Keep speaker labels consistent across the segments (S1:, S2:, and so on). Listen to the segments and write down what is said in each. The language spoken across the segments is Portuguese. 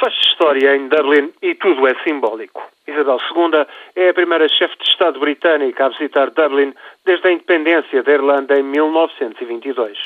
S1: Faz história em Dublin e tudo é simbólico. Isabel II é a primeira chefe de Estado britânica a visitar Dublin desde a independência da Irlanda em 1922.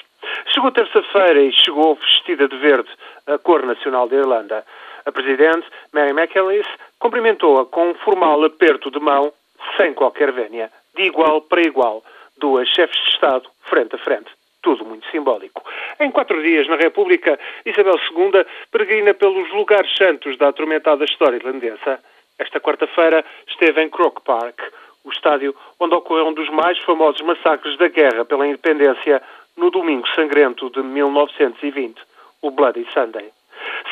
S1: Chegou terça-feira e chegou vestida de verde, a cor nacional da Irlanda. A Presidente, Mary McAleese, cumprimentou-a com um formal aperto de mão, sem qualquer vénia, de igual para igual, duas chefes de Estado frente a frente tudo muito simbólico. Em quatro dias, na República, Isabel II peregrina pelos lugares santos da atormentada história irlandesa. Esta quarta-feira esteve em Croke Park, o estádio onde ocorreu um dos mais famosos massacres da guerra pela independência no domingo sangrento de 1920, o Bloody Sunday.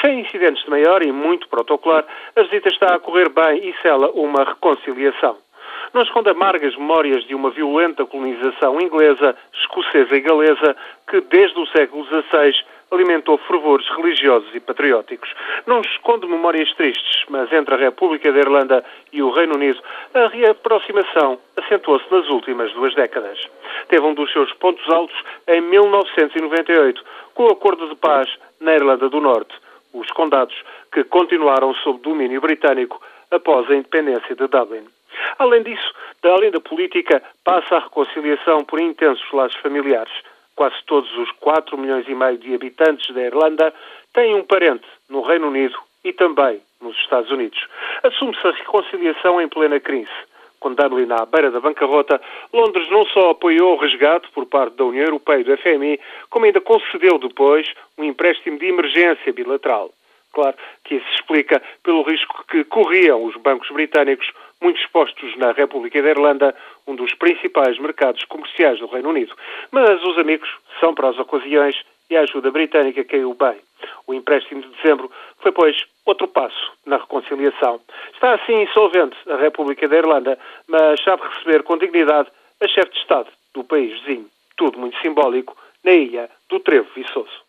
S1: Sem incidentes de maior e muito protocolar, a visita está a correr bem e sela uma reconciliação não esconde amargas memórias de uma violenta colonização inglesa, escocesa e galesa que, desde o século XVI, alimentou fervores religiosos e patrióticos. Não esconde memórias tristes, mas entre a República da Irlanda e o Reino Unido, a reaproximação acentuou-se nas últimas duas décadas. Teve um dos seus pontos altos em 1998, com o Acordo de Paz na Irlanda do Norte, os condados que continuaram sob domínio britânico após a independência de Dublin. Além disso, além da política, passa a reconciliação por intensos laços familiares. Quase todos os 4 milhões e meio de habitantes da Irlanda têm um parente no Reino Unido e também nos Estados Unidos. Assume-se a reconciliação em plena crise. Com Dublin à beira da bancarrota, Londres não só apoiou o resgate por parte da União Europeia e do FMI, como ainda concedeu depois um empréstimo de emergência bilateral. Claro que isso explica pelo risco que corriam os bancos britânicos, muito expostos na República da Irlanda, um dos principais mercados comerciais do Reino Unido. Mas os amigos são para as ocasiões e a ajuda britânica caiu bem. O empréstimo de dezembro foi, pois, outro passo na reconciliação. Está assim insolvente a República da Irlanda, mas sabe receber com dignidade a chefe de Estado do país vizinho. Tudo muito simbólico na ilha do Trevo Viçoso.